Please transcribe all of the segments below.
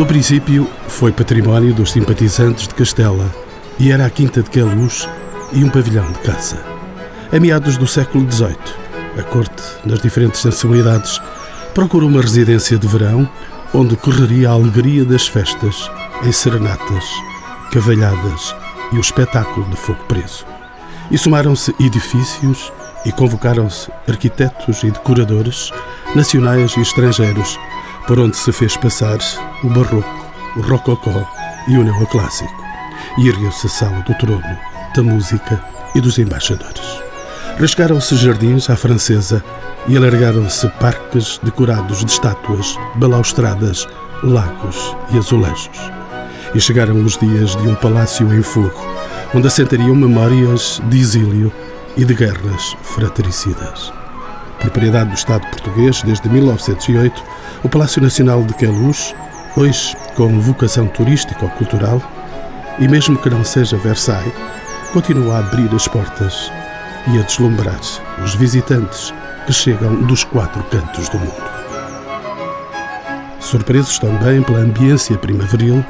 No princípio, foi património dos simpatizantes de Castela e era a Quinta de Queluz e um pavilhão de caça. A meados do século XVIII, a corte, nas diferentes sensibilidades, procurou uma residência de verão onde correria a alegria das festas em serenatas, cavalhadas e o espetáculo de fogo preso. E somaram-se edifícios e convocaram-se arquitetos e decoradores, nacionais e estrangeiros, por onde se fez passar o barroco, o rococó e o neoclássico. E ergueu-se a sala do trono, da música e dos embaixadores. Rasgaram-se jardins à francesa e alargaram-se parques decorados de estátuas, balaustradas, lagos e azulejos. E chegaram os dias de um palácio em fogo, onde assentariam memórias de exílio e de guerras fratricidas. Propriedade do Estado português desde 1908, o Palácio Nacional de Queluz, hoje com vocação turística ou cultural, e mesmo que não seja Versailles, continua a abrir as portas e a deslumbrar os visitantes que chegam dos quatro cantos do mundo. Surpresos também pela ambiência primaveril,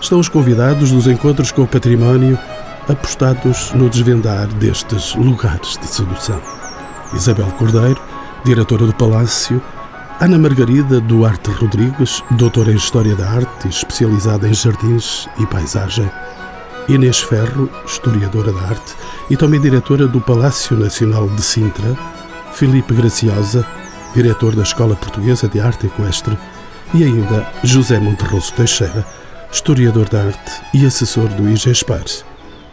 estão os convidados dos encontros com o património apostados no desvendar destes lugares de sedução. Isabel Cordeiro, diretora do Palácio, Ana Margarida Duarte Rodrigues, doutora em História da Arte especializada em jardins e paisagem, Inês Ferro, historiadora da arte e também diretora do Palácio Nacional de Sintra, Filipe Graciosa, diretor da Escola Portuguesa de Arte Equestre, e ainda José Monterroso Teixeira, historiador da arte e assessor do IGESPAR,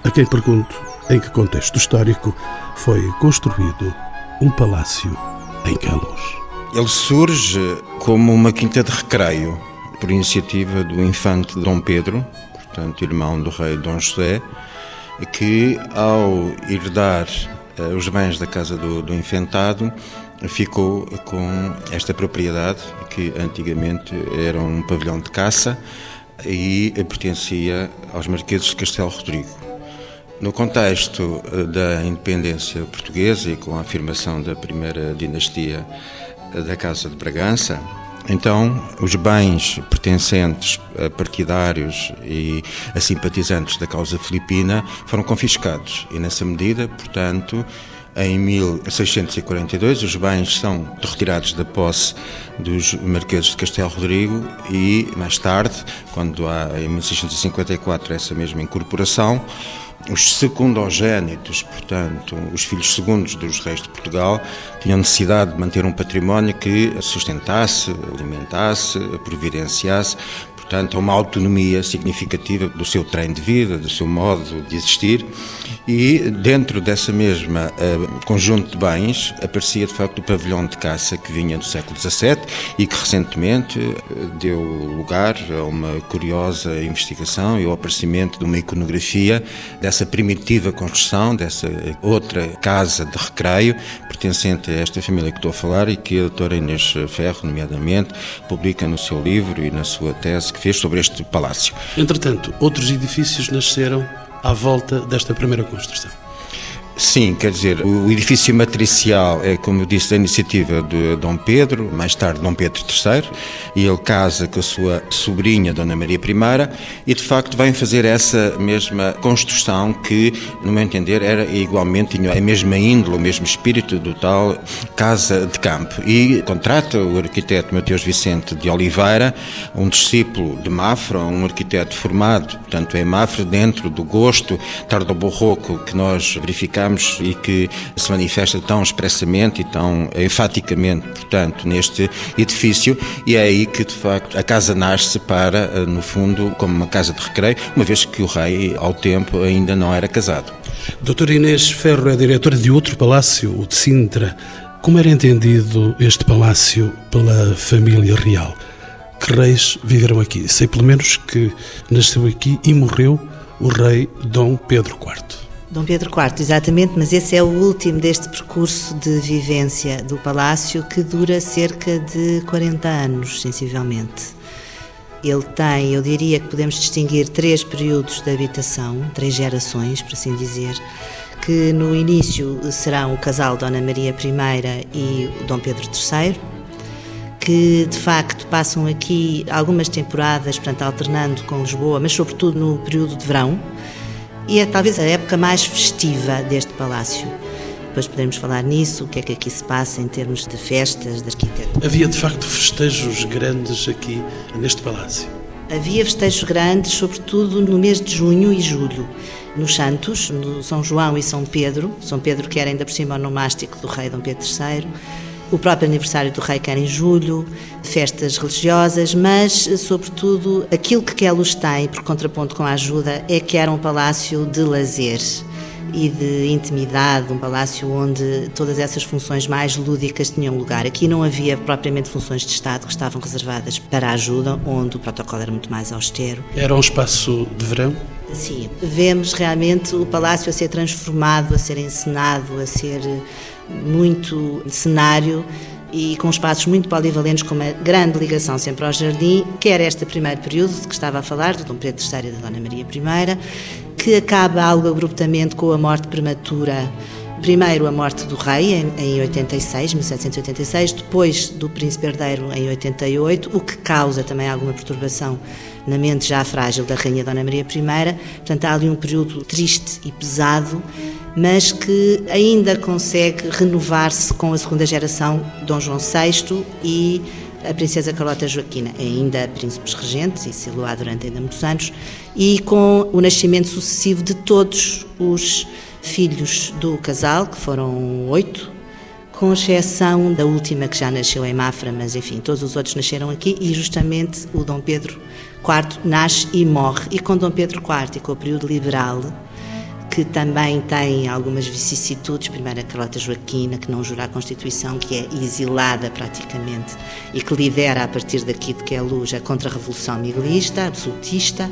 a quem pergunto em que contexto histórico foi construído um palácio Ele surge como uma quinta de recreio, por iniciativa do infante Dom Pedro, portanto, irmão do rei Dom José, que ao herdar uh, os bens da casa do, do infantado, ficou com esta propriedade, que antigamente era um pavilhão de caça e pertencia aos marqueses de Castelo Rodrigo. No contexto eh, da independência portuguesa e com a afirmação da primeira dinastia eh, da Casa de Bragança, então, os bens pertencentes a partidários e a simpatizantes da causa filipina foram confiscados. E, nessa medida, portanto, em 1642, os bens são retirados da posse dos marqueses de Castelo Rodrigo e, mais tarde, quando há em 1654 essa mesma incorporação, os secundogénitos, portanto, os filhos segundos dos reis de Portugal, tinham necessidade de manter um património que sustentasse, alimentasse, providenciasse, portanto, uma autonomia significativa do seu treino de vida, do seu modo de existir, e dentro dessa mesma uh, conjunto de bens aparecia de facto o pavilhão de caça que vinha do século XVII e que recentemente uh, deu lugar a uma curiosa investigação e ao aparecimento de uma iconografia dessa primitiva construção, dessa outra casa de recreio pertencente a esta família que estou a falar e que a doutora Inês Ferro, nomeadamente, publica no seu livro e na sua tese que fez sobre este palácio. Entretanto, outros edifícios nasceram à volta desta primeira construção. Sim, quer dizer, o edifício matricial é, como eu disse, da iniciativa de Dom Pedro, mais tarde Dom Pedro III, e ele casa com a sua sobrinha, Dona Maria I, e de facto vem fazer essa mesma construção que, no meu entender, era igualmente, tinha a mesma índole, o mesmo espírito do tal casa de campo. E contrata o arquiteto Mateus Vicente de Oliveira, um discípulo de Mafra, um arquiteto formado, portanto, em Mafra, dentro do gosto tardo-barroco que nós verificamos e que se manifesta tão expressamente e tão enfaticamente, portanto, neste edifício, e é aí que, de facto, a casa nasce para, eh, no fundo, como uma casa de recreio, uma vez que o rei, ao tempo, ainda não era casado. Doutora Inês Ferro é diretora de outro palácio, o de Sintra. Como era entendido este palácio pela família real? Que reis viveram aqui? Sei pelo menos que nasceu aqui e morreu o rei Dom Pedro IV. Dom Pedro IV, exatamente, mas esse é o último deste percurso de vivência do Palácio que dura cerca de 40 anos, sensivelmente. Ele tem, eu diria que podemos distinguir três períodos de habitação, três gerações, por assim dizer, que no início serão o casal Dona Maria I e Dom Pedro III, que de facto passam aqui algumas temporadas, portanto, alternando com Lisboa, mas sobretudo no período de verão. E é talvez a época mais festiva deste palácio. Depois podemos falar nisso, o que é que aqui se passa em termos de festas, de arquitetura. Havia de facto festejos grandes aqui neste palácio. Havia festejos grandes, sobretudo no mês de junho e julho, nos Santos, no São João e São Pedro. São Pedro, que era ainda por cima o nomástico do rei Dom Pedro III o próprio aniversário do rei que era em julho, festas religiosas, mas, sobretudo, aquilo que Queluz tem, por contraponto com a ajuda, é que era um palácio de lazer e de intimidade, um palácio onde todas essas funções mais lúdicas tinham lugar. Aqui não havia propriamente funções de Estado que estavam reservadas para a ajuda, onde o protocolo era muito mais austero. Era um espaço de verão? Sim, vemos realmente o palácio a ser transformado, a ser encenado, a ser muito cenário e com espaços muito polivalentes, com uma grande ligação sempre ao jardim, quer este primeiro período de que estava a falar, do Dom Pedro III e da Dona Maria I, que acaba algo abruptamente com a morte prematura Primeiro a morte do rei em 86, 1786, depois do príncipe herdeiro em 88, o que causa também alguma perturbação na mente já frágil da rainha Dona Maria I. Portanto, há ali um período triste e pesado, mas que ainda consegue renovar-se com a segunda geração, Dom João VI e a princesa Carlota Joaquina, ainda príncipes regentes, e se há durante ainda muitos anos, e com o nascimento sucessivo de todos os filhos do casal, que foram oito, com exceção da última que já nasceu em Mafra, mas enfim, todos os outros nasceram aqui e justamente o Dom Pedro IV nasce e morre. E com Dom Pedro IV e com o período liberal, que também tem algumas vicissitudes, primeiro a Carlota Joaquina, que não jura a Constituição, que é exilada praticamente e que lidera a partir daqui de que é luz a contra-revolução miguelista, absolutista.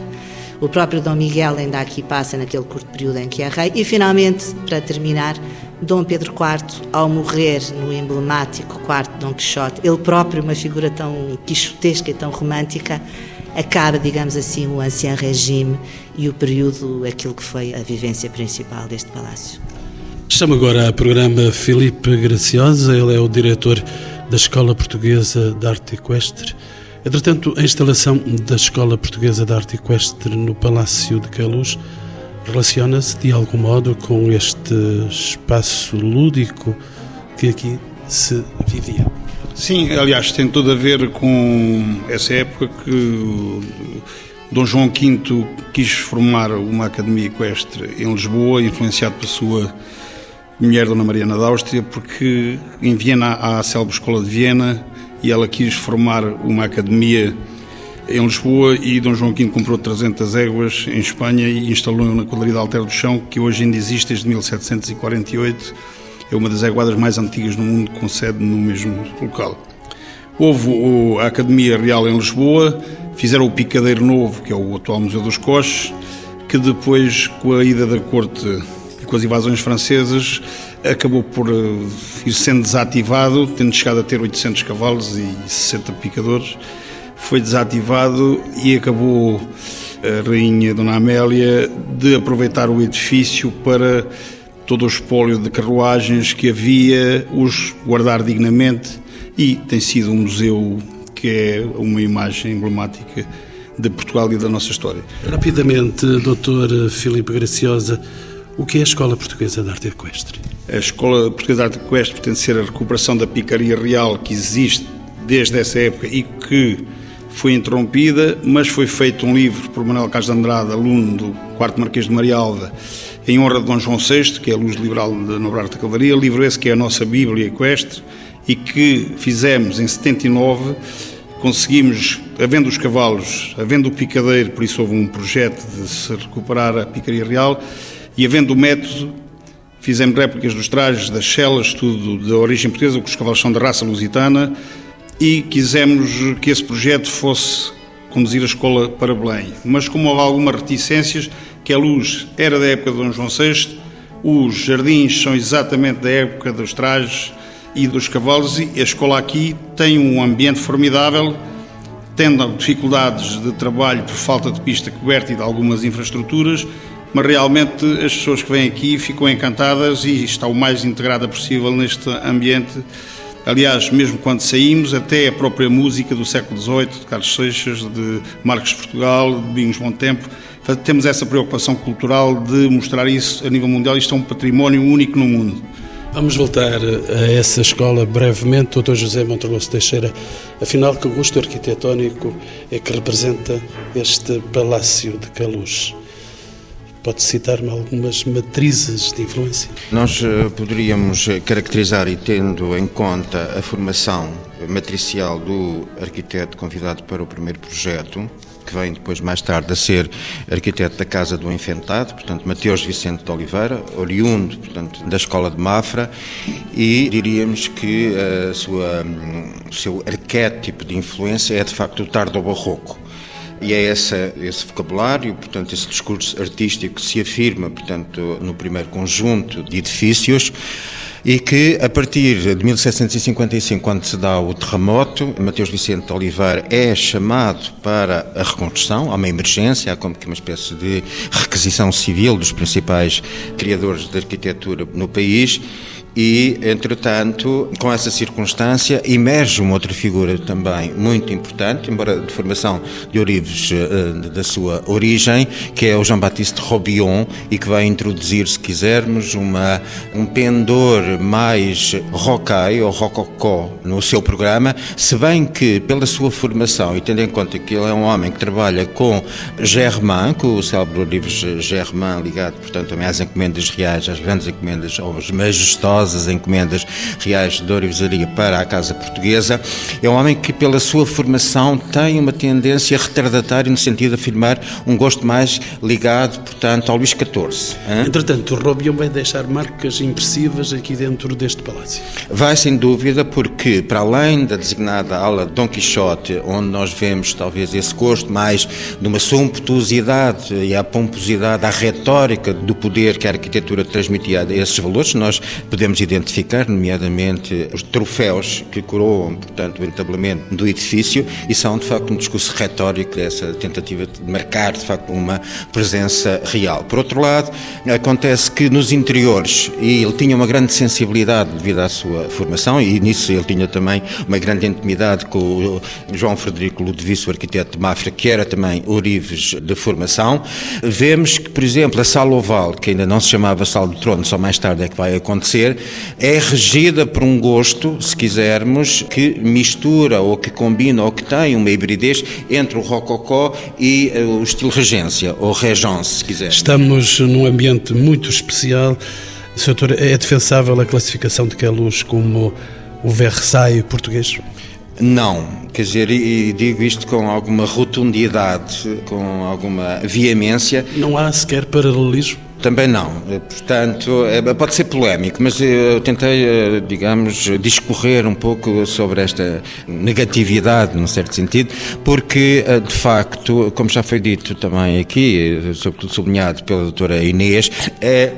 O próprio Dom Miguel ainda aqui passa naquele curto período em que é rei. E finalmente, para terminar, Dom Pedro IV, ao morrer no emblemático quarto Dom Quixote, ele próprio, uma figura tão quixotesca e tão romântica, acaba, digamos assim, o ancien regime e o período, aquilo que foi a vivência principal deste palácio. Chamo agora a programa Filipe Graciosa, ele é o diretor da Escola Portuguesa de Arte Equestre. Entretanto, a instalação da Escola Portuguesa de Arte Equestre no Palácio de Queluz relaciona-se de algum modo com este espaço lúdico que aqui se vivia. Sim, aliás, tem tudo a ver com essa época que Dom João V quis formar uma academia equestre em Lisboa, influenciado pela sua mulher, Dona Mariana da Áustria, porque em Viena há a célebre Escola de Viena e ela quis formar uma academia em Lisboa e Dom João V comprou 300 éguas em Espanha e instalou na quadrilha Alter do Chão, que hoje ainda existe desde 1748. É uma das éguadas mais antigas no mundo com sede no mesmo local. Houve a Academia Real em Lisboa, fizeram o Picadeiro Novo, que é o atual Museu dos Coches, que depois, com a ida da corte e com as invasões francesas, acabou por eh, ir sendo desativado, tendo chegado a ter 800 cavalos e 60 picadores. Foi desativado e acabou a rainha Dona Amélia de aproveitar o edifício para todo o espólio de carruagens que havia, os guardar dignamente e tem sido um museu que é uma imagem emblemática de Portugal e da nossa história. Rapidamente, Dr. Filipe Graciosa, o que é a Escola Portuguesa de Arte Equestre? A Escola Portuguesa de Arte Equestre pretende ser a recuperação da picaria real que existe desde essa época e que foi interrompida, mas foi feito um livro por Manuel Cás de Andrade, aluno do 4 Marquês de Marialva, em honra de Dom João VI, que é a luz liberal da Nobre Arte da Cavalaria, livro esse que é a nossa Bíblia Equestre e que fizemos em 79, conseguimos, havendo os cavalos, havendo o picadeiro, por isso houve um projeto de se recuperar a picaria real, e havendo o método, fizemos réplicas dos trajes, das celas, tudo da origem portuguesa, que os cavalos são da raça lusitana, e quisemos que esse projeto fosse conduzir a escola para Belém. Mas como houve algumas reticências, que a luz era da época de Dom João VI, os jardins são exatamente da época dos trajes e dos cavalos, e a escola aqui tem um ambiente formidável, tendo dificuldades de trabalho por falta de pista coberta e de algumas infraestruturas, mas realmente as pessoas que vêm aqui ficam encantadas e está o mais integrada possível neste ambiente. Aliás, mesmo quando saímos, até a própria música do século XVIII, de Carlos Seixas, de Marcos Portugal, de Bingos Bom Tempo, temos essa preocupação cultural de mostrar isso a nível mundial. Isto é um património único no mundo. Vamos voltar a essa escola brevemente, Dr. José Monteloso Teixeira. Afinal, que gosto arquitetónico é que representa este Palácio de Caluz? Pode citar-me algumas matrizes de influência? Nós eh, poderíamos eh, caracterizar, e tendo em conta a formação matricial do arquiteto convidado para o primeiro projeto, que vem depois mais tarde a ser arquiteto da Casa do Infantado, portanto Mateus Vicente de Oliveira, oriundo portanto, da Escola de Mafra, e diríamos que a sua, hum, o seu arquétipo de influência é de facto o tardo barroco. E é essa, esse vocabulário, portanto, esse discurso artístico que se afirma, portanto, no primeiro conjunto de edifícios e que, a partir de 1755, quando se dá o terremoto, Mateus Vicente Oliveira é chamado para a reconstrução, há uma emergência, há como que uma espécie de requisição civil dos principais criadores de arquitetura no país, e, entretanto, com essa circunstância, emerge uma outra figura também muito importante, embora de formação de Orives uh, da sua origem, que é o Jean-Baptiste Robillon e que vai introduzir, se quisermos, uma, um pendor mais rocaille ou rococó no seu programa, se bem que, pela sua formação, e tendo em conta que ele é um homem que trabalha com Germain, com o célebre Orives Germain, ligado, portanto, também às encomendas reais, às grandes encomendas, aos majestosos as encomendas reais de ourivesaria para a Casa Portuguesa. É um homem que, pela sua formação, tem uma tendência retardatária no sentido de afirmar um gosto mais ligado, portanto, ao Luís XIV. Hein? Entretanto, o Robion vai deixar marcas impressivas aqui dentro deste palácio. Vai, sem dúvida, porque, para além da designada ala Dom Quixote, onde nós vemos talvez esse gosto mais de uma sumptuosidade e à pomposidade, à retórica do poder que a arquitetura transmitia a esses valores, nós podemos podemos identificar, nomeadamente os troféus que coroam, portanto, o entablamento do edifício e são, de facto, um discurso retórico dessa tentativa de marcar, de facto, uma presença real. Por outro lado, acontece que nos interiores, e ele tinha uma grande sensibilidade devido à sua formação, e nisso ele tinha também uma grande intimidade com o João Frederico Ludovico, o arquiteto de Mafra, que era também Orives de formação. Vemos que, por exemplo, a Sala Oval, que ainda não se chamava Sala do Trono, só mais tarde é que vai acontecer, é regida por um gosto, se quisermos, que mistura ou que combina ou que tem uma hibridez entre o rococó e uh, o estilo regência, ou regence, se quiser. Estamos num ambiente muito especial. Doutor, é defensável a classificação de Queluz como o Versailles português? Não, quer dizer, e digo isto com alguma rotundidade, com alguma veemência. Não há sequer paralelismo? Também não. Portanto, é, pode ser polémico, mas eu tentei, eh, digamos, discorrer um pouco sobre esta negatividade, num certo sentido, porque, eh, de facto, como já foi dito também aqui, eh, sobretudo sublinhado pela doutora Inês, é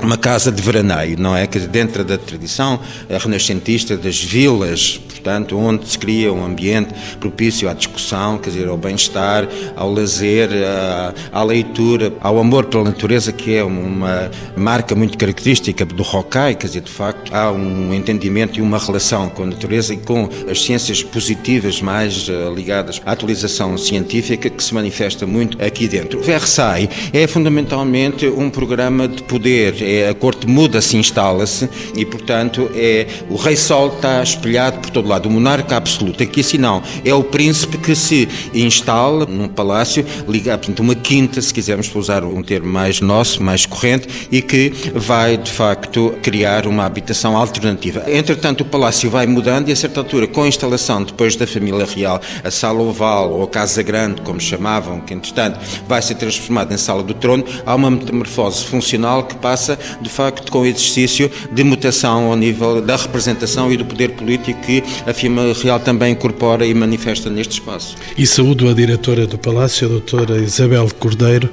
uma casa de veraneio, não é? Que dentro da tradição renascentista das vilas portanto, onde se cria um ambiente propício à discussão, quer dizer, ao bem-estar, ao lazer, à, à, leitura, ao amor pela natureza, que é uma marca muito característica do Hokkaido, quer dizer, de facto, há um entendimento e uma relação com a natureza e com as ciências positivas mais uh, ligadas à atualização científica que se manifesta muito aqui dentro. Versailles é fundamentalmente um programa de poder, é, a corte muda-se, instala-se e, portanto, é, o Rei Sol está espelhado por todo lado, o monarca absoluto. Aqui assim não, é o príncipe que se instala num palácio, liga, portanto, uma quinta, se quisermos usar um termo mais nosso, mais corrente, e que vai, de facto, criar uma habitação alternativa. Entretanto, o palácio vai mudando e, a certa altura, com a instalação depois da família real, a sala oval ou a casa grande, como chamavam, que, entretanto, vai ser transformada em sala do trono, há uma metamorfose funcional que passa, de facto, com o exercício de mutação ao nível da representação e do poder político que a firma real também incorpora e manifesta neste espaço. E saúdo a diretora do Palácio, a doutora Isabel Cordeiro.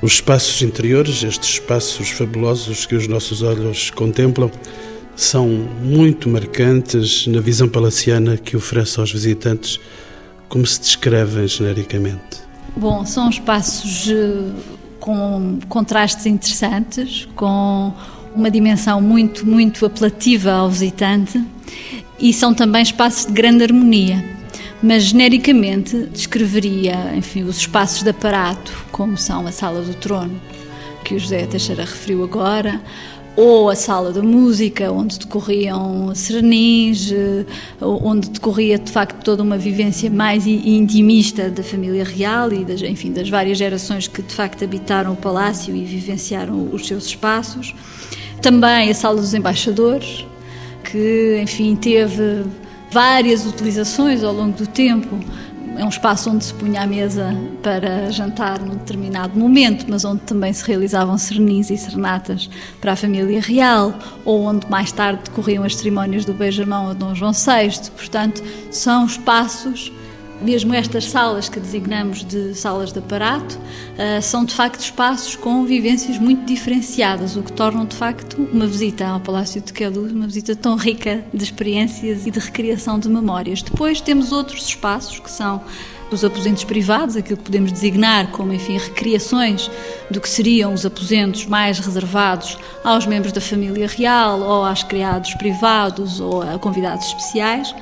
Os espaços interiores, estes espaços fabulosos que os nossos olhos contemplam, são muito marcantes na visão palaciana que oferece aos visitantes. Como se descrevem genericamente? Bom, são espaços eh, com contrastes interessantes, com uma dimensão muito, muito apelativa ao visitante e são também espaços de grande harmonia. Mas genericamente descreveria, enfim, os espaços de aparato, como são a sala do trono, que o José Teixeira referiu agora, ou a sala da música, onde decorriam serenins, eh, onde decorria de facto toda uma vivência mais intimista da família real e das, enfim, das várias gerações que de facto habitaram o palácio e vivenciaram os seus espaços. Também a sala dos embaixadores, que enfim teve várias utilizações ao longo do tempo é um espaço onde se punha à mesa para jantar num determinado momento, mas onde também se realizavam serenins e serenatas para a família real, ou onde mais tarde decorriam as cerimónias do beijamão a Dom João VI. Portanto, são espaços mesmo estas salas que designamos de salas de aparato uh, são de facto espaços com vivências muito diferenciadas, o que tornam de facto uma visita ao Palácio de Queluz uma visita tão rica de experiências e de recriação de memórias. Depois temos outros espaços que são os aposentos privados, aquilo que podemos designar como, enfim, recriações do que seriam os aposentos mais reservados aos membros da família real ou aos criados privados ou a convidados especiais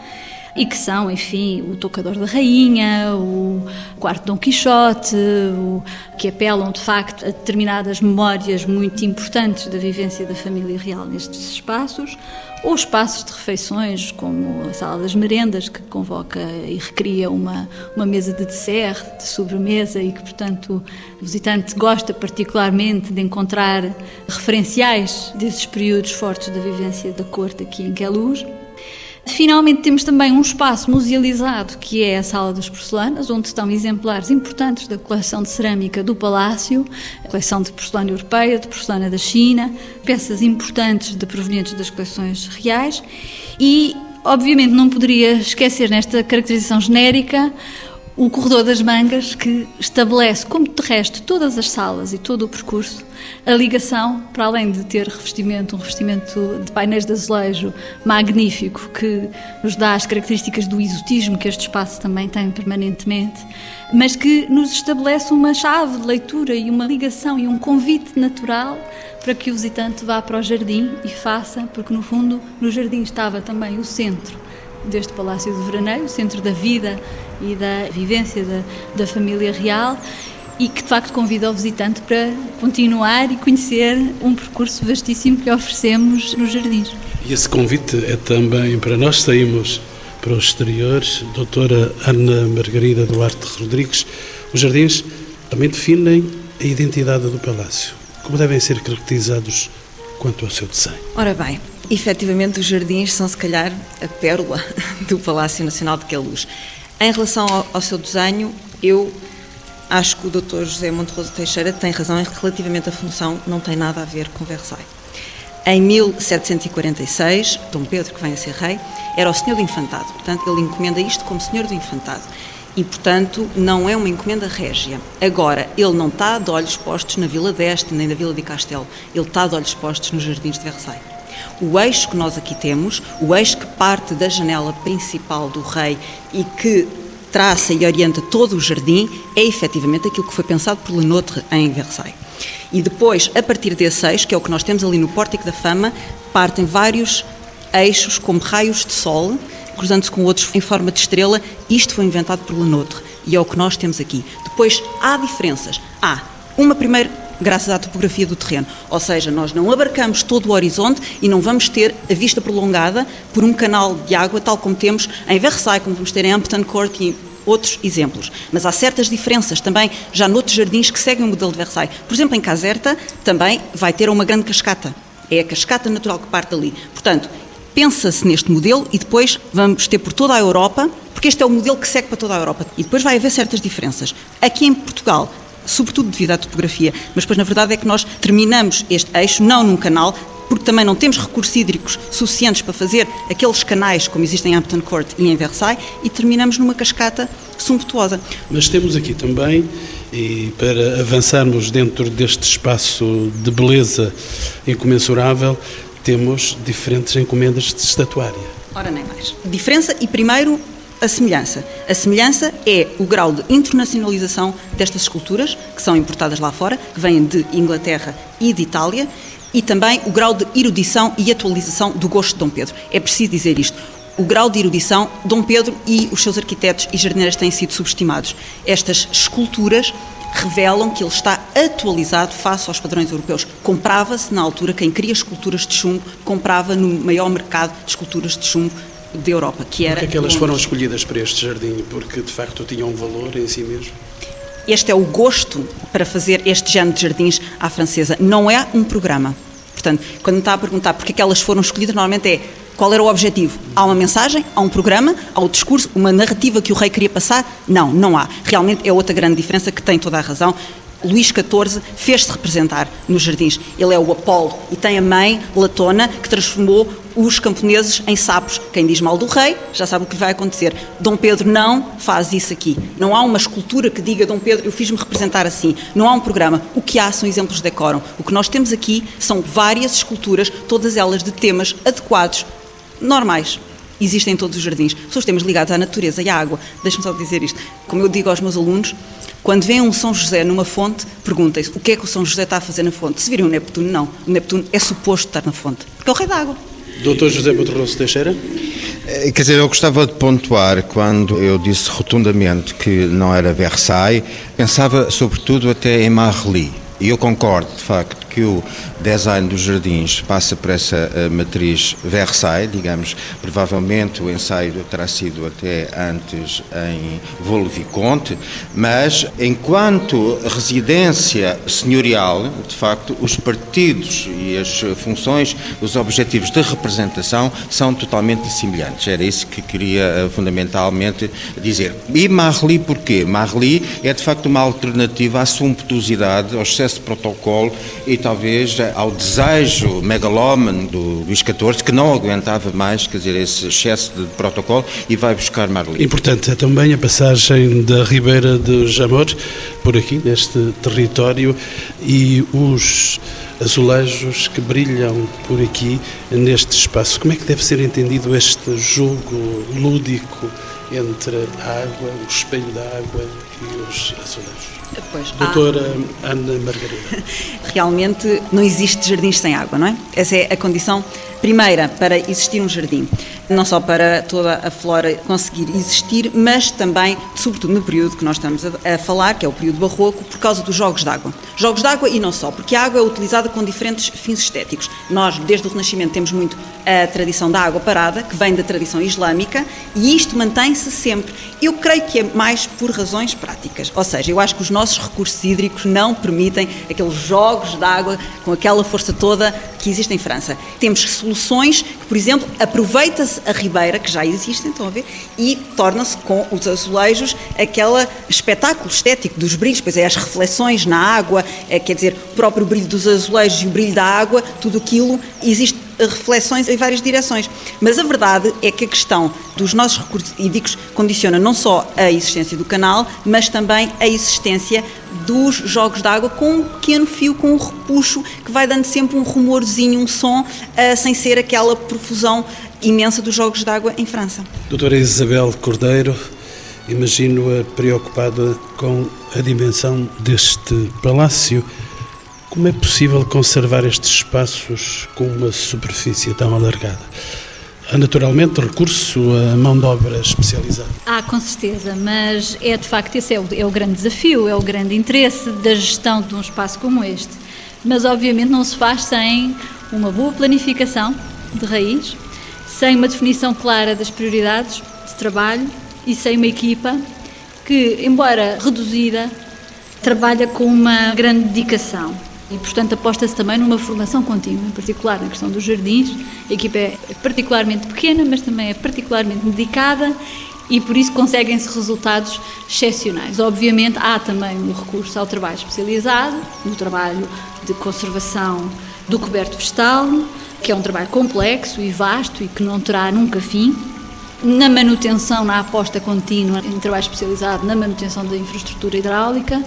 e que são, enfim, o Tocador da Rainha, o Quarto Dom Quixote, o, que apelam de facto a determinadas memórias muito importantes da vivência da família real nestes espaços, ou espaços de refeições, como a Sala das Merendas, que convoca e recria uma, uma mesa de dessert, de sobremesa, e que, portanto, o visitante gosta particularmente de encontrar referenciais desses períodos fortes da vivência da corte aqui em Queluz. Finalmente temos também um espaço musealizado que é a Sala das Porcelanas, onde estão exemplares importantes da coleção de cerâmica do Palácio, coleção de porcelana europeia, de porcelana da China, peças importantes de provenientes das coleções reais. E, obviamente, não poderia esquecer nesta caracterização genérica o corredor das mangas que estabelece, como de resto, todas as salas e todo o percurso, a ligação, para além de ter revestimento, um revestimento de painéis de azulejo magnífico que nos dá as características do exotismo que este espaço também tem permanentemente, mas que nos estabelece uma chave de leitura e uma ligação e um convite natural para que o visitante vá para o jardim e faça, porque no fundo no jardim estava também o centro deste Palácio de Veraneio, centro da vida e da vivência da, da família real e que de facto convida o visitante para continuar e conhecer um percurso vastíssimo que oferecemos nos jardins. E esse convite é também para nós saímos para os exteriores. Doutora Ana Margarida Duarte Rodrigues, os jardins também definem a identidade do palácio. Como devem ser caracterizados quanto ao seu desenho? Ora bem, efetivamente os jardins são se calhar a pérola do Palácio Nacional de Queluz. Em relação ao, ao seu desenho, eu acho que o Dr. José Monterroso Teixeira tem razão relativamente à função, não tem nada a ver com Versailles. Em 1746, Dom Pedro, que vem a ser rei, era o Senhor do Infantado, portanto, ele encomenda isto como Senhor do Infantado. E, portanto, não é uma encomenda régia. Agora, ele não está de olhos postos na Vila d'Este, nem na Vila de Castelo, ele está de olhos postos nos Jardins de Versailles. O eixo que nós aqui temos, o eixo que parte da janela principal do rei e que traça e orienta todo o jardim, é efetivamente aquilo que foi pensado por Lenotre em Versailles. E depois, a partir desse eixo, que é o que nós temos ali no Pórtico da Fama, partem vários eixos como raios de sol, cruzando-se com outros em forma de estrela. Isto foi inventado por Lenotre e é o que nós temos aqui. Depois, há diferenças. Há uma primeira graças à topografia do terreno. Ou seja, nós não abarcamos todo o horizonte e não vamos ter a vista prolongada por um canal de água, tal como temos em Versailles, como vamos ter em Hampton Court e outros exemplos. Mas há certas diferenças também já noutros jardins que seguem o modelo de Versailles. Por exemplo, em Caserta também vai ter uma grande cascata. É a cascata natural que parte dali. Portanto, pensa-se neste modelo e depois vamos ter por toda a Europa, porque este é o modelo que segue para toda a Europa. E depois vai haver certas diferenças. Aqui em Portugal sobretudo devido à topografia. Mas depois, na verdade, é que nós terminamos este eixo não num canal, porque também não temos recursos hídricos suficientes para fazer aqueles canais como existem em Hampton Court e em Versailles, e terminamos numa cascata sumptuosa. Mas temos aqui também, e para avançarmos dentro deste espaço de beleza incomensurável, temos diferentes encomendas de estatuária. Ora, nem mais. Diferença, e primeiro a semelhança. A semelhança é o grau de internacionalização destas esculturas, que são importadas lá fora, que vêm de Inglaterra e de Itália, e também o grau de erudição e atualização do gosto de Dom Pedro. É preciso dizer isto. o grau de erudição, Dom Pedro e os seus arquitetos e jardineiros têm sido subestimados. Estas esculturas revelam que ele está atualizado face aos padrões europeus. Comprava-se, na altura, quem queria esculturas de chumbo, comprava no maior mercado de esculturas de chumbo da Europa, que era... Por que é que elas foram escolhidas para este jardim? Porque, de facto, tinham um valor em si mesmo? Este é o gosto para fazer este género de jardins à francesa. Não é um programa. Portanto, quando me está a perguntar porque é que elas foram escolhidas, normalmente é qual era o objetivo? Há uma mensagem, há um programa, há o discurso, uma narrativa que o rei queria passar? Não, não há. Realmente é outra grande diferença que tem toda a razão. Luís XIV fez-se representar nos jardins. Ele é o Apolo e tem a mãe, Latona, que transformou os camponeses em sapos. Quem diz mal do rei já sabe o que vai acontecer. Dom Pedro não faz isso aqui. Não há uma escultura que diga Dom Pedro, eu fiz-me representar assim. Não há um programa. O que há são exemplos de decoram. O que nós temos aqui são várias esculturas, todas elas de temas adequados, normais existem em todos os jardins. São os temas ligados à natureza e à água. Deixa-me só dizer isto. Como eu digo aos meus alunos, quando vem um São José numa fonte, perguntem-se o que é que o São José está a fazer na fonte. Se virem um Neptuno, não. O Neptuno é suposto estar na fonte, porque é o rei da água. Doutor José Botorroso Teixeira? Eh, quer dizer, eu gostava de pontuar, quando eu disse rotundamente que não era Versailles, pensava sobretudo até em Marly. E eu concordo, de facto, que o design dos jardins passa por essa uh, matriz Versailles, digamos, provavelmente o ensaio terá sido até antes em Vaux-le-Vicomte, mas enquanto residência senhorial, de facto, os partidos e as funções, os objetivos de representação são totalmente semelhantes. Era isso que queria uh, fundamentalmente dizer. E Marly porquê? Marly é de facto uma alternativa à sumptuosidade, ao excesso de protocolo e talvez ao desejo megalómano do Luís XIV, que não aguentava mais, quer dizer, esse excesso de protocolo e vai buscar Marli. Importante é também a passagem da Ribeira de Jamor, por aqui, neste território, e os azulejos que brilham por aqui, neste espaço. Como é que deve ser entendido este jogo lúdico entre a água, o espelho da água e os azulejos? Pois, Doutora há... Ana Margarida. Realmente não existe jardins sem água, não é? Essa é a condição primeira para existir um jardim não só para toda a flora conseguir existir, mas também, sobretudo no período que nós estamos a, falar, que é o período barroco, por causa dos jogos de água. Jogos de água e não só, porque a água é utilizada com diferentes fins estéticos. Nós, desde o Renascimento, temos muito a tradição da água parada, que vem da tradição islâmica, e isto mantém-se sempre. Eu creio que é mais por razões práticas, ou seja, eu acho que os nossos recursos hídricos não permitem aqueles jogos de água com aquela força toda que existe em França. Temos soluções que, por exemplo, aproveita-se a ribeira, que já existe, estão a ver, e torna-se com os azulejos aquele espetáculo estético dos brilhos, pois é, as reflexões na água, é, quer dizer, o próprio brilho dos azulejos e o brilho da água, tudo aquilo existe reflexões em várias direções. Mas a verdade é que a questão dos nossos recursos hídricos condiciona não só a existência do canal, mas também a existência dos jogos de água com um pequeno fio, com um repuxo que vai dando sempre um rumorzinho, um som, uh, sem ser aquela profusão imensa dos jogos de água em França. Doutora Isabel Cordeiro, imagino-a preocupada com a dimensão deste palácio. Como é possível conservar estes espaços com uma superfície tão alargada? Há naturalmente recurso a mão de obra especializada? Há, com certeza, mas é de facto esse é o, é o grande desafio, é o grande interesse da gestão de um espaço como este. Mas obviamente não se faz sem uma boa planificação de raiz, sem uma definição clara das prioridades de trabalho e sem uma equipa que, embora reduzida, trabalha com uma grande dedicação. E, portanto, aposta-se também numa formação contínua, em particular na questão dos jardins. A equipa é particularmente pequena, mas também é particularmente dedicada e, por isso, conseguem-se resultados excepcionais. Obviamente, há também o recurso ao trabalho especializado, no trabalho de conservação do coberto vegetal, que é um trabalho complexo e vasto e que não terá nunca fim. Na manutenção, na aposta contínua em trabalho especializado na manutenção da infraestrutura hidráulica,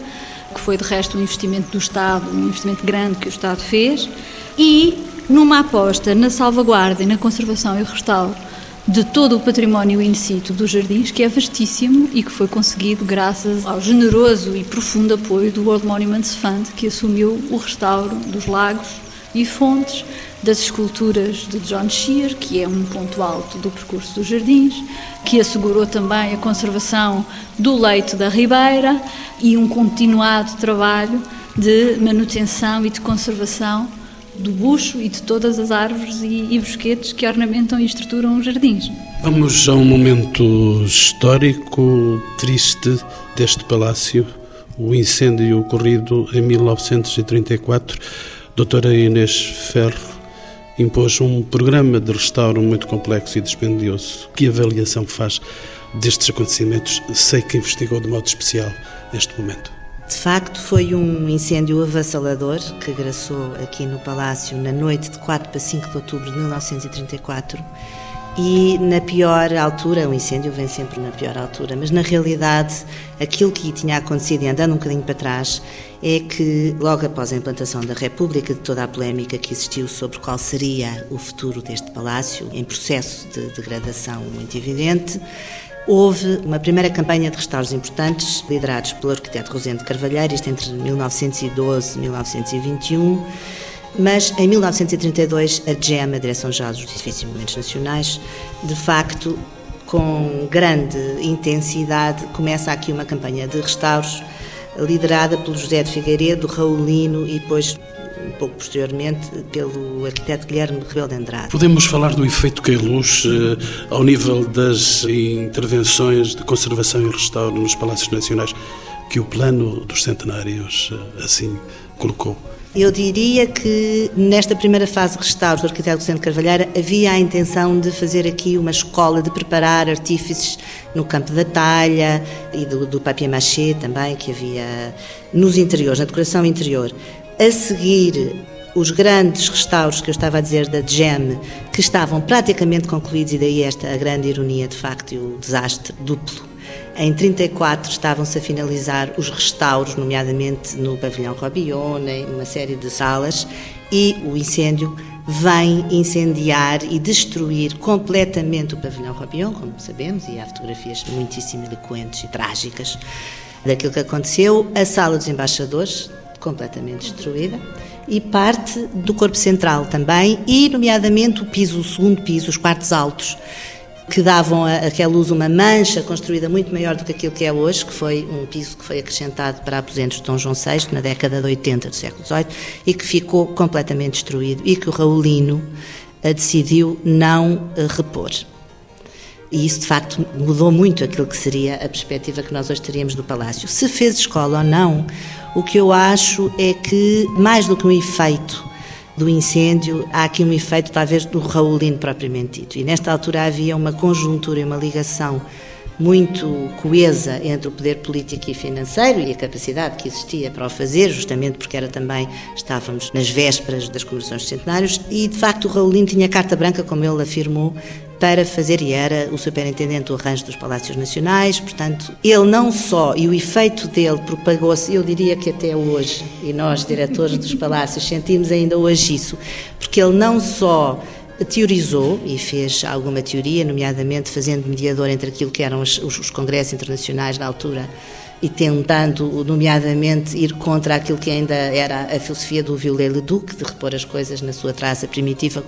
que foi de resto um investimento do Estado, um investimento grande que o Estado fez, e numa aposta na salvaguarda e na conservação e restauro de todo o património in situ dos jardins, que é vastíssimo e que foi conseguido graças ao generoso e profundo apoio do World Monuments Fund, que assumiu o restauro dos lagos e fontes das esculturas de John Shear, que é um ponto alto do percurso dos jardins, que assegurou também a conservação do leito da ribeira e um continuado trabalho de manutenção e de conservação do bucho e de todas as árvores e, e bosquetes que ornamentam e estruturam os jardins. Vamos a um momento histórico triste deste palácio, o incêndio ocorrido em 1934. Doutora Inês Ferro impôs um programa de restauro muito complexo e dispendioso. Que avaliação faz destes acontecimentos? Sei que investigou de modo especial este momento. De facto, foi um incêndio avassalador que graçou aqui no Palácio na noite de 4 para 5 de outubro de 1934 e na pior altura, o incêndio vem sempre na pior altura, mas na realidade aquilo que tinha acontecido, e andando um bocadinho para trás, é que logo após a implantação da República, de toda a polémica que existiu sobre qual seria o futuro deste palácio, em processo de degradação muito evidente, Houve uma primeira campanha de restauros importantes, liderados pelo arquiteto Rosendo Carvalheiro, isto entre 1912 e 1921, mas em 1932 a GEM, a Direção-Geral dos Edifícios e Monumentos Nacionais, de facto, com grande intensidade, começa aqui uma campanha de restauros liderada pelo José de Figueiredo, Raulino e depois um pouco posteriormente pelo arquiteto Guilherme Rebelo de Andrade. Podemos falar do efeito Queiluz eh, ao nível das intervenções de conservação e restauro nos Palácios Nacionais que o plano dos centenários eh, assim colocou? Eu diria que nesta primeira fase de restauro do arquiteto Vicente Carvalheira havia a intenção de fazer aqui uma escola, de preparar artífices no campo da talha e do, do papier-mâché também, que havia nos interiores, na decoração interior. A seguir, os grandes restauros que eu estava a dizer da GEM, que estavam praticamente concluídos, e daí esta a grande ironia de facto e o desastre duplo em 34 estavam-se a finalizar os restauros, nomeadamente no pavilhão Robillon, em uma série de salas, e o incêndio vem incendiar e destruir completamente o pavilhão Robillon, como sabemos, e há fotografias muitíssimo eloquentes e trágicas daquilo que aconteceu, a sala dos embaixadores, completamente destruída, e parte do corpo central também, e nomeadamente o piso, o segundo piso, os quartos altos, que davam àquela luz uma mancha construída muito maior do que aquilo que é hoje, que foi um piso que foi acrescentado para aposentos de Dom João VI na década de 80 do século XVIII e que ficou completamente destruído e que o Raulino eh, decidiu não eh, repor. E isso, de facto, mudou muito aquilo que seria a perspectiva que nós hoje teríamos do Palácio. Se fez escola ou não, o que eu acho é que, mais do que um efeito do incêndio, há aqui um efeito talvez do Raulino propriamente dito. E nesta altura havia uma conjuntura e uma ligação muito coesa entre o poder político e financeiro e a capacidade que existia para o fazer, justamente porque era também estávamos nas vésperas das comemorações centenários e de facto o Raulino tinha carta branca, como ele afirmou, para fazer, e era o superintendente do arranjo dos Palácios Nacionais, portanto, ele não só, e o efeito dele propagou-se, eu diria que até hoje, e nós, diretores dos Palácios, sentimos ainda hoje isso, porque ele não só teorizou e fez alguma teoria, nomeadamente fazendo mediador entre aquilo que eram os, os congressos internacionais na altura e tentando, nomeadamente, ir contra aquilo que ainda era a filosofia do Viollet-le-Duc, de repor as coisas na sua traça primitiva.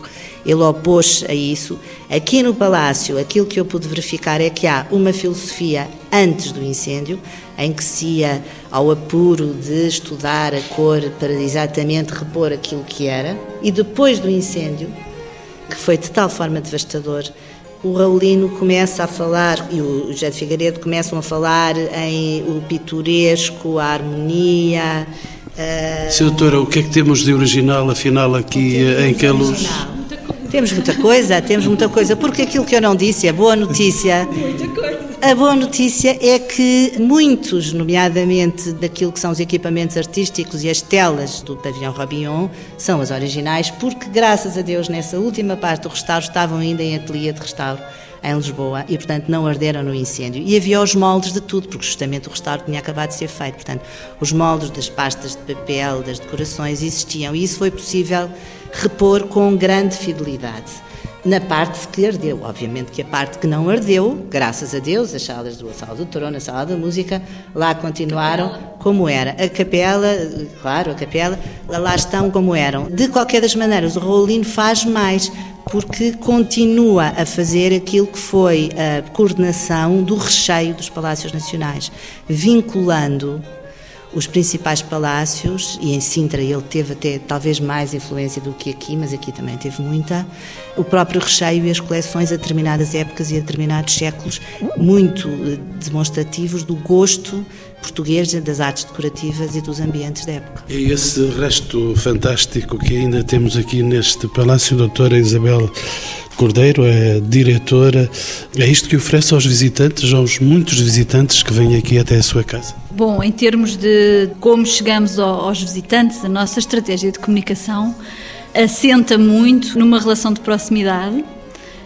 Ele opôs a isso. Aqui no Palácio, aquilo que eu pude verificar é que há uma filosofia antes do incêndio, em que se ia ao apuro de estudar a cor para exatamente repor aquilo que era, e depois do incêndio, que foi de tal forma devastador, o Raulino começa a falar, e o José de Figueiredo começam a falar em o pitoresco, a harmonia. Uh... Sr. Doutora, o que é que temos de original, afinal, aqui em que luz? Temos muita coisa, temos muita coisa, porque aquilo que eu não disse, a boa notícia. A boa notícia é que muitos, nomeadamente daquilo que são os equipamentos artísticos e as telas do pavilhão Robillon, são as originais, porque graças a Deus nessa última parte do restauro estavam ainda em ateliê de restauro em Lisboa e, portanto, não arderam no incêndio. E havia os moldes de tudo, porque justamente o restauro tinha acabado de ser feito. Portanto, os moldes das pastas de papel, das decorações existiam e isso foi possível repor com grande fidelidade. na parte que ardeu. Obviamente que a parte que não ardeu, graças a Deus, as salas do Sala do Trono, a Sala da Música, lá continuaram como era. A capela, claro, a capela, lá estão como eram. De qualquer das maneiras, o Raulino faz mais, porque continua a fazer aquilo que foi a coordenação do recheio dos Palácios Nacionais, vinculando os principais palácios, e em Sintra ele teve até talvez mais influência do que aqui, mas aqui também teve muita, o próprio recheio e as coleções a determinadas épocas e a determinados séculos, muito eh, demonstrativos do gosto português das artes decorativas e dos ambientes da época. É esse resto fantástico que ainda temos aqui neste Palácio Doutora Isabel Cordeiro é diretora. É isto que oferece aos visitantes, aos muitos visitantes que vêm aqui até a sua casa? Bom, em termos de como chegamos aos visitantes, a nossa estratégia de comunicação assenta muito numa relação de proximidade,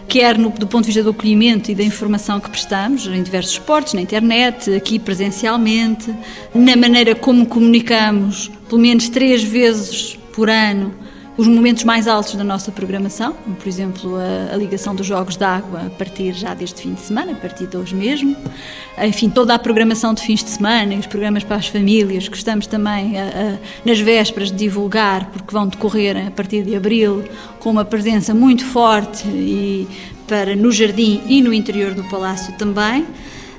quer no, do ponto de vista do acolhimento e da informação que prestamos em diversos esportes, na internet, aqui presencialmente, na maneira como comunicamos, pelo menos três vezes por ano, os momentos mais altos da nossa programação, como por exemplo a, a, ligação dos jogos de água a partir já deste fim de semana, a partir de hoje mesmo, enfim, toda a programação de fins de semana e os programas para as famílias que estamos também a, a, nas vésperas de divulgar, porque vão decorrer a partir de abril, com uma presença muito forte e para no jardim e no interior do palácio também.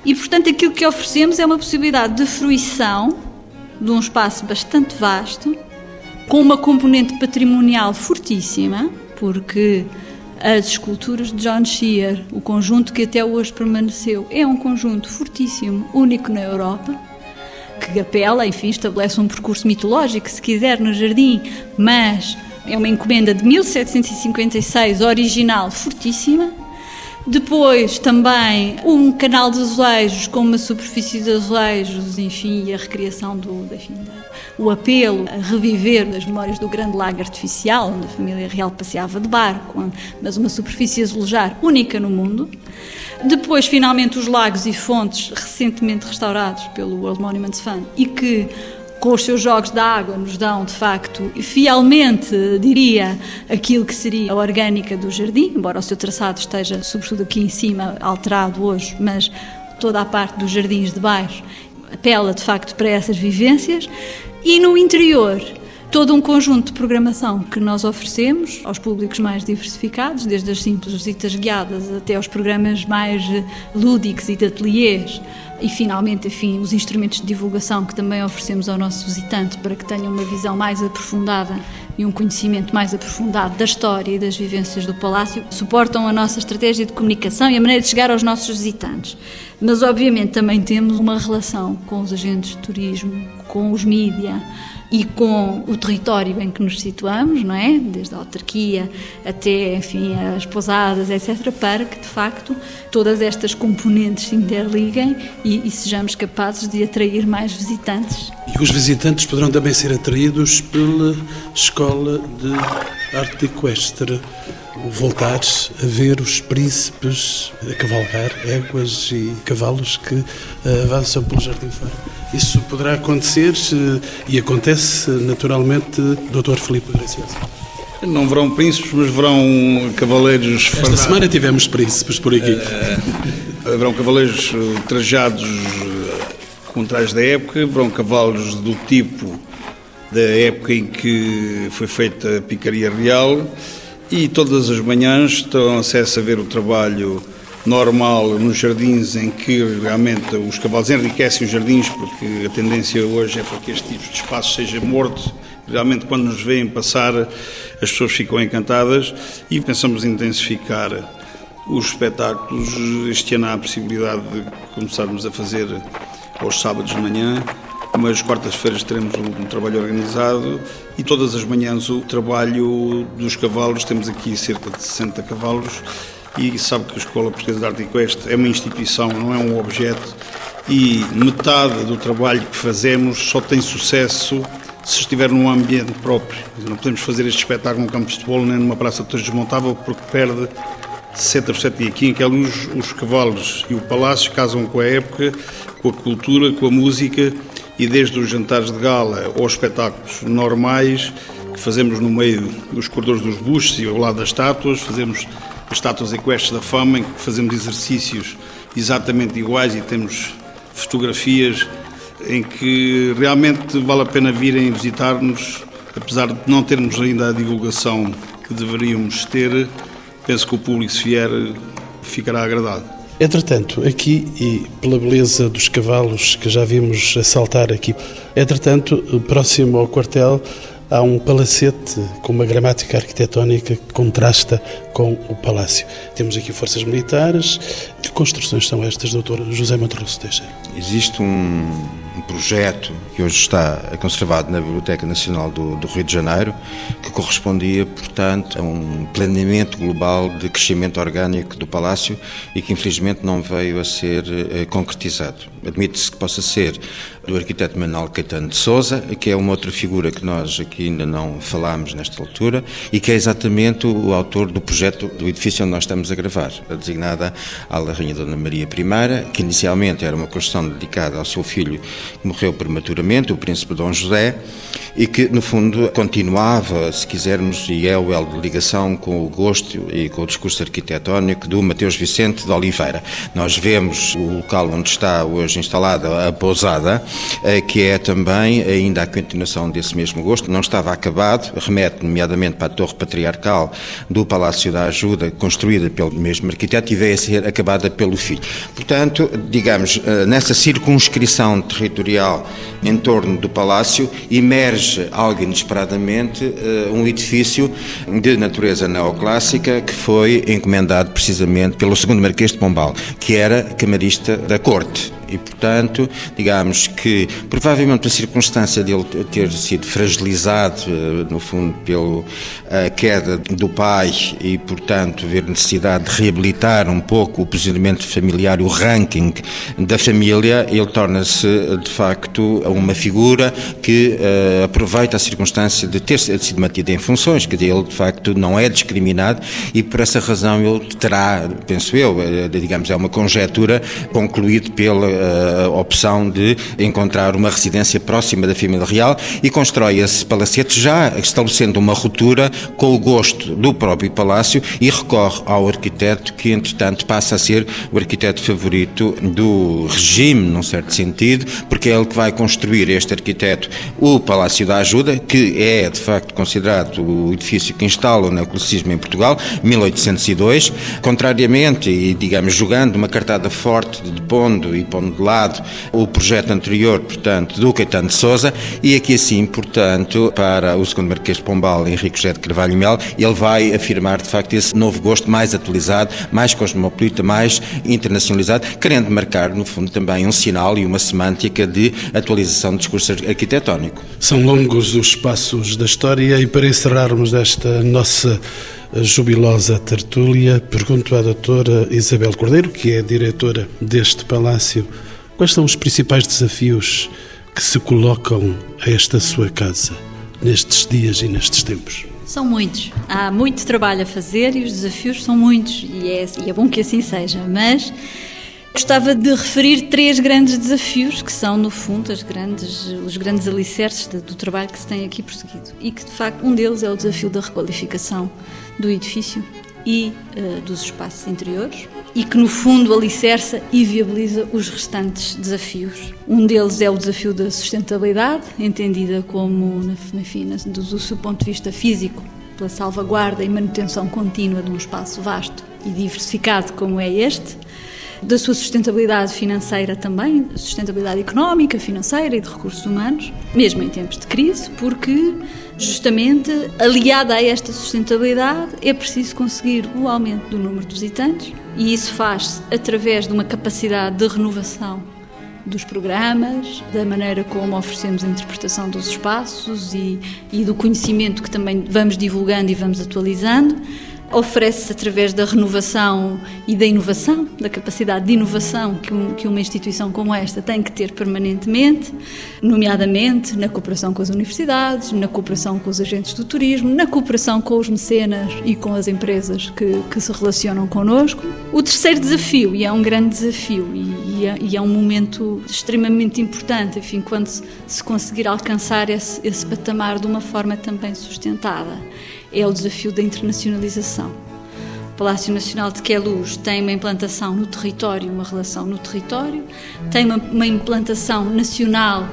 E portanto aquilo que oferecemos é uma possibilidade de fruição de um espaço bastante vasto com uma componente patrimonial fortíssima, porque as esculturas de John Shear, o conjunto que até hoje permaneceu, é um conjunto fortíssimo, único na Europa, que apela, enfim, estabelece um percurso mitológico, se quiser, no jardim, mas é uma encomenda de 1756, original, fortíssima. Depois também um canal de azulejos com uma superfície de azulejos, enfim, e a recriação do, enfim, o apelo a reviver as memórias do grande lago artificial, onde a família real passeava de barco, mas uma superfície azulejar única no mundo. Depois, finalmente, os lagos e fontes recentemente restaurados pelo World Monuments Fund e que com os seus jogos de água nos dão, de facto, fielmente, diria, aquilo que seria a orgânica do jardim, embora o seu traçado esteja, sobretudo aqui em cima, alterado hoje, mas toda a parte dos jardins de baixo apela, de facto, para essas vivências. E no interior, todo um conjunto de programação que nós oferecemos aos públicos mais diversificados, desde as simples visitas guiadas até aos programas mais eh, lúdicos e de ateliês, e finalmente, enfim, os instrumentos de divulgação que também oferecemos ao nosso visitante para que tenha uma visão mais aprofundada e um conhecimento mais aprofundado da história e das vivências do Palácio, suportam a nossa estratégia de comunicação e a maneira de chegar aos nossos visitantes. Mas, obviamente, também temos uma relação com os agentes de turismo, com os mídia e com o território em que nos situamos, não é? Desde a autarquia até, enfim, as pousadas, etc., para que, de facto, todas estas componentes se interliguem e, e sejamos capazes de atrair mais visitantes. E os visitantes poderão também ser atraídos pela Escola de Arte Equestre voltar a ver os príncipes a cavalgar éguas e cavalos que eh, avançam pelo Jardim Faro. Isso poderá acontecer e acontece naturalmente, Dr. Filipe Gracioso. Não verão príncipes, mas verão cavaleiros. Esta fardados. semana tivemos príncipes por aqui. Uh, haverão cavaleiros trajados com trajes da época, verão cavalos do tipo da época em que foi feita a picaria real e todas as manhãs terão acesso a ver o trabalho normal nos jardins em que realmente os cavalos enriquecem os jardins, porque a tendência hoje é para que este tipo de espaço seja morto. Realmente, quando nos veem passar, as pessoas ficam encantadas e pensamos intensificar os espetáculos. Este ano há a possibilidade de começarmos a fazer aos sábados de manhã mas quartas-feiras teremos um, trabalho organizado e todas as manhãs o trabalho dos cavalos, temos aqui cerca de 60 cavalos e sabe que a Escola Portuguesa de Arte Equestre é uma instituição, não é um objeto e metade do trabalho que fazemos só tem sucesso se estiver num ambiente próprio. Não podemos fazer este espetáculo num campo de futebol nem numa praça de desmontável porque perde 60% e aqui em que os, os cavalos e o palácio casam com a época, com a cultura, com a música e desde os jantares de gala aos espetáculos normais que fazemos no meio dos corredores dos buches e ao lado das estátuas, fazemos estátuas equestres da fama, em que fazemos exercícios exatamente iguais e temos fotografias em que realmente vale a pena virem visitar-nos, apesar de não termos ainda a divulgação que deveríamos ter, penso que o público, se vier, ficará agradado. Entretanto, aqui e pela beleza dos cavalos que já vimos assaltar aqui, entretanto, próximo ao quartel, há um palacete com uma gramática arquitetónica que contrasta com o palácio. Temos aqui forças militares. Que construções são estas, doutor José Monterroso Teixeira? Existe um, projeto que hoje está conservado na Biblioteca Nacional do, do, Rio de Janeiro, que correspondia, portanto, a um planeamento global de crescimento orgânico do palácio e que infelizmente não veio a ser eh, concretizado. Admite-se que possa ser do arquiteto Manuel Caetano de Souza, que é uma outra figura que nós aqui ainda não falámos nesta altura e que é exatamente o autor do projeto do edifício onde nós estamos a gravar, a designada Ala Rainha Dona Maria I, que inicialmente era uma construção dedicada ao seu filho que morreu prematuramente, o príncipe Dom José, e que no fundo continuava, se quisermos, e é o elo de ligação com o gosto e com o discurso arquitetónico do Mateus Vicente de Oliveira. Nós vemos o local onde está hoje instalada a pousada, que é também ainda a continuação desse mesmo gosto. Não estava acabado, remete nomeadamente para a Torre Patriarcal do Palácio da Ajuda, construída pelo mesmo arquiteto e veio a ser acabada pelo filho. Portanto, digamos, eh, nessa circunscrição territorial em torno do palácio, emerge algo inesperadamente eh, um edifício de natureza neoclássica que foi encomendado precisamente pelo segundo Marquês de Pombal, que era camarista da corte e, portanto, digamos que provavelmente a circunstância dele ter sido fragilizado, eh, no fundo, pela queda do pai e, portanto, ver necessidade de reabilitar um pouco o posicionamento familiar, o ranking da família, ele torna-se, de facto, uma figura que uh, aproveita a circunstância de ter sido mantido em funções, que ele, de facto, não é discriminado e, por essa razão, ele terá, penso eu, digamos, é uma conjetura concluído pela a opção de encontrar uma residência próxima da família real e constrói esse palacete já estabelecendo uma ruptura com o gosto do próprio palácio e recorre ao arquiteto que, entretanto, passa a ser o arquiteto favorito do regime, num certo sentido, porque é ele que vai construir este arquiteto. O Palácio da Ajuda, que é, de facto, considerado o edifício que instala o neoclassicismo em Portugal, 1802, contrariamente e, digamos, jogando uma cartada forte de pondo e pondo de lado o projeto anterior, portanto, do Caetano de Souza, e aqui assim, portanto, para o segundo Marquês de Pombal, Henrique José de Carvalho Mel, ele vai afirmar, de facto, esse novo gosto mais atualizado, mais cosmopolita, mais internacionalizado, querendo marcar, no fundo, também um sinal e uma semântica de atualização do discurso arquitetónico. São longos os passos da história e para encerrarmos esta nossa jubilosa tertúlia, pergunto à doutora Isabel Cordeiro, que é diretora deste palácio, quais são os principais desafios que se colocam a esta sua casa nestes dias e nestes tempos? São muitos. Há muito trabalho a fazer e os desafios são muitos, e é, e é bom que assim seja, mas Gostava de referir três grandes desafios que são, no fundo, grandes, os grandes alicerces do trabalho que se tem aqui prosseguido. E que, de facto, um deles é o desafio da requalificação do edifício e uh, dos espaços interiores e que, no fundo, alicerça e viabiliza os restantes desafios. Um deles é o desafio da sustentabilidade, entendida como, enfim, do, seu ponto de vista físico, pela salvaguarda e manutenção contínua de um espaço vasto e diversificado como é este da sua sustentabilidade financeira também, sustentabilidade económica, financeira e de recursos humanos, mesmo em tempos de crise, porque justamente aliada a esta sustentabilidade é preciso conseguir o aumento do número de visitantes e isso faz-se através de uma capacidade de renovação dos programas, da maneira como oferecemos a interpretação dos espaços e, e do conhecimento que também vamos divulgando e vamos atualizando oferece-se através da renovação e da inovação, da capacidade de inovação que, um, uma instituição como esta tem que ter permanentemente, nomeadamente na cooperação com as universidades, na cooperação com os agentes do turismo, na cooperação com os mecenas e com as empresas que, que se relacionam connosco. O terceiro desafio, e é um grande desafio, e, e, é, e é, um momento extremamente importante, enfim, quando se, se conseguir alcançar esse, esse patamar de uma forma também sustentada, é o desafio da internacionalização Palácio Nacional de Queluz tem uma implantação no território, uma relação no território, tem uma, uma implantação nacional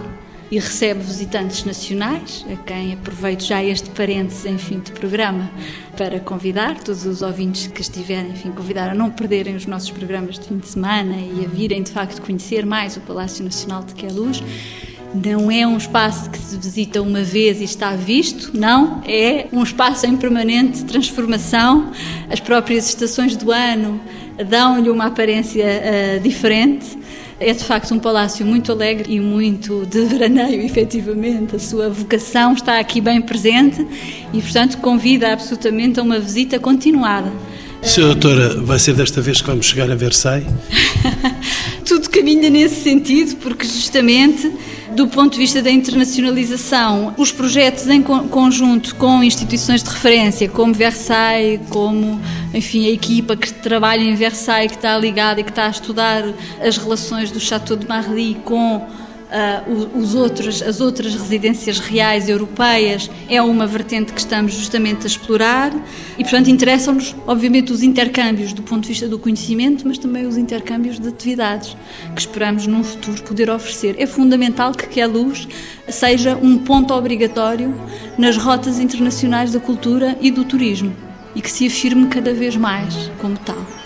e recebe visitantes nacionais, a quem aproveito já este parênteses em fim de programa para convidar todos os ouvintes que estiverem, enfim, convidar a não perderem os nossos programas de fim de semana e a virem de facto conhecer mais o Palácio Nacional de Queluz. Não é um espaço que se visita uma vez e está visto, não, é um espaço em permanente transformação. As próprias estações do ano dão-lhe uma aparência uh, diferente é de facto um palácio muito alegre e muito de veraneio, efetivamente. A sua vocação está aqui bem presente e, portanto, convida absolutamente a uma visita continuada. Senhora Doutora, vai ser desta vez que vamos chegar a Versailles? Tudo caminha nesse sentido, porque justamente do ponto de vista da internacionalização, os projetos em conjunto com instituições de referência, como Versailles, como enfim, a equipa que trabalha em Versailles, que está ligada e que está a estudar as relações do Château de Marly com uh, os outros, as outras residências reais europeias é uma vertente que estamos justamente a explorar e, portanto, interessam-nos, obviamente, os intercâmbios do ponto de vista do conhecimento, mas também os intercâmbios de atividades que esperamos num futuro poder oferecer. É fundamental que a luz seja um ponto obrigatório nas rotas internacionais da cultura e do turismo e que se afirme cada vez mais como tal.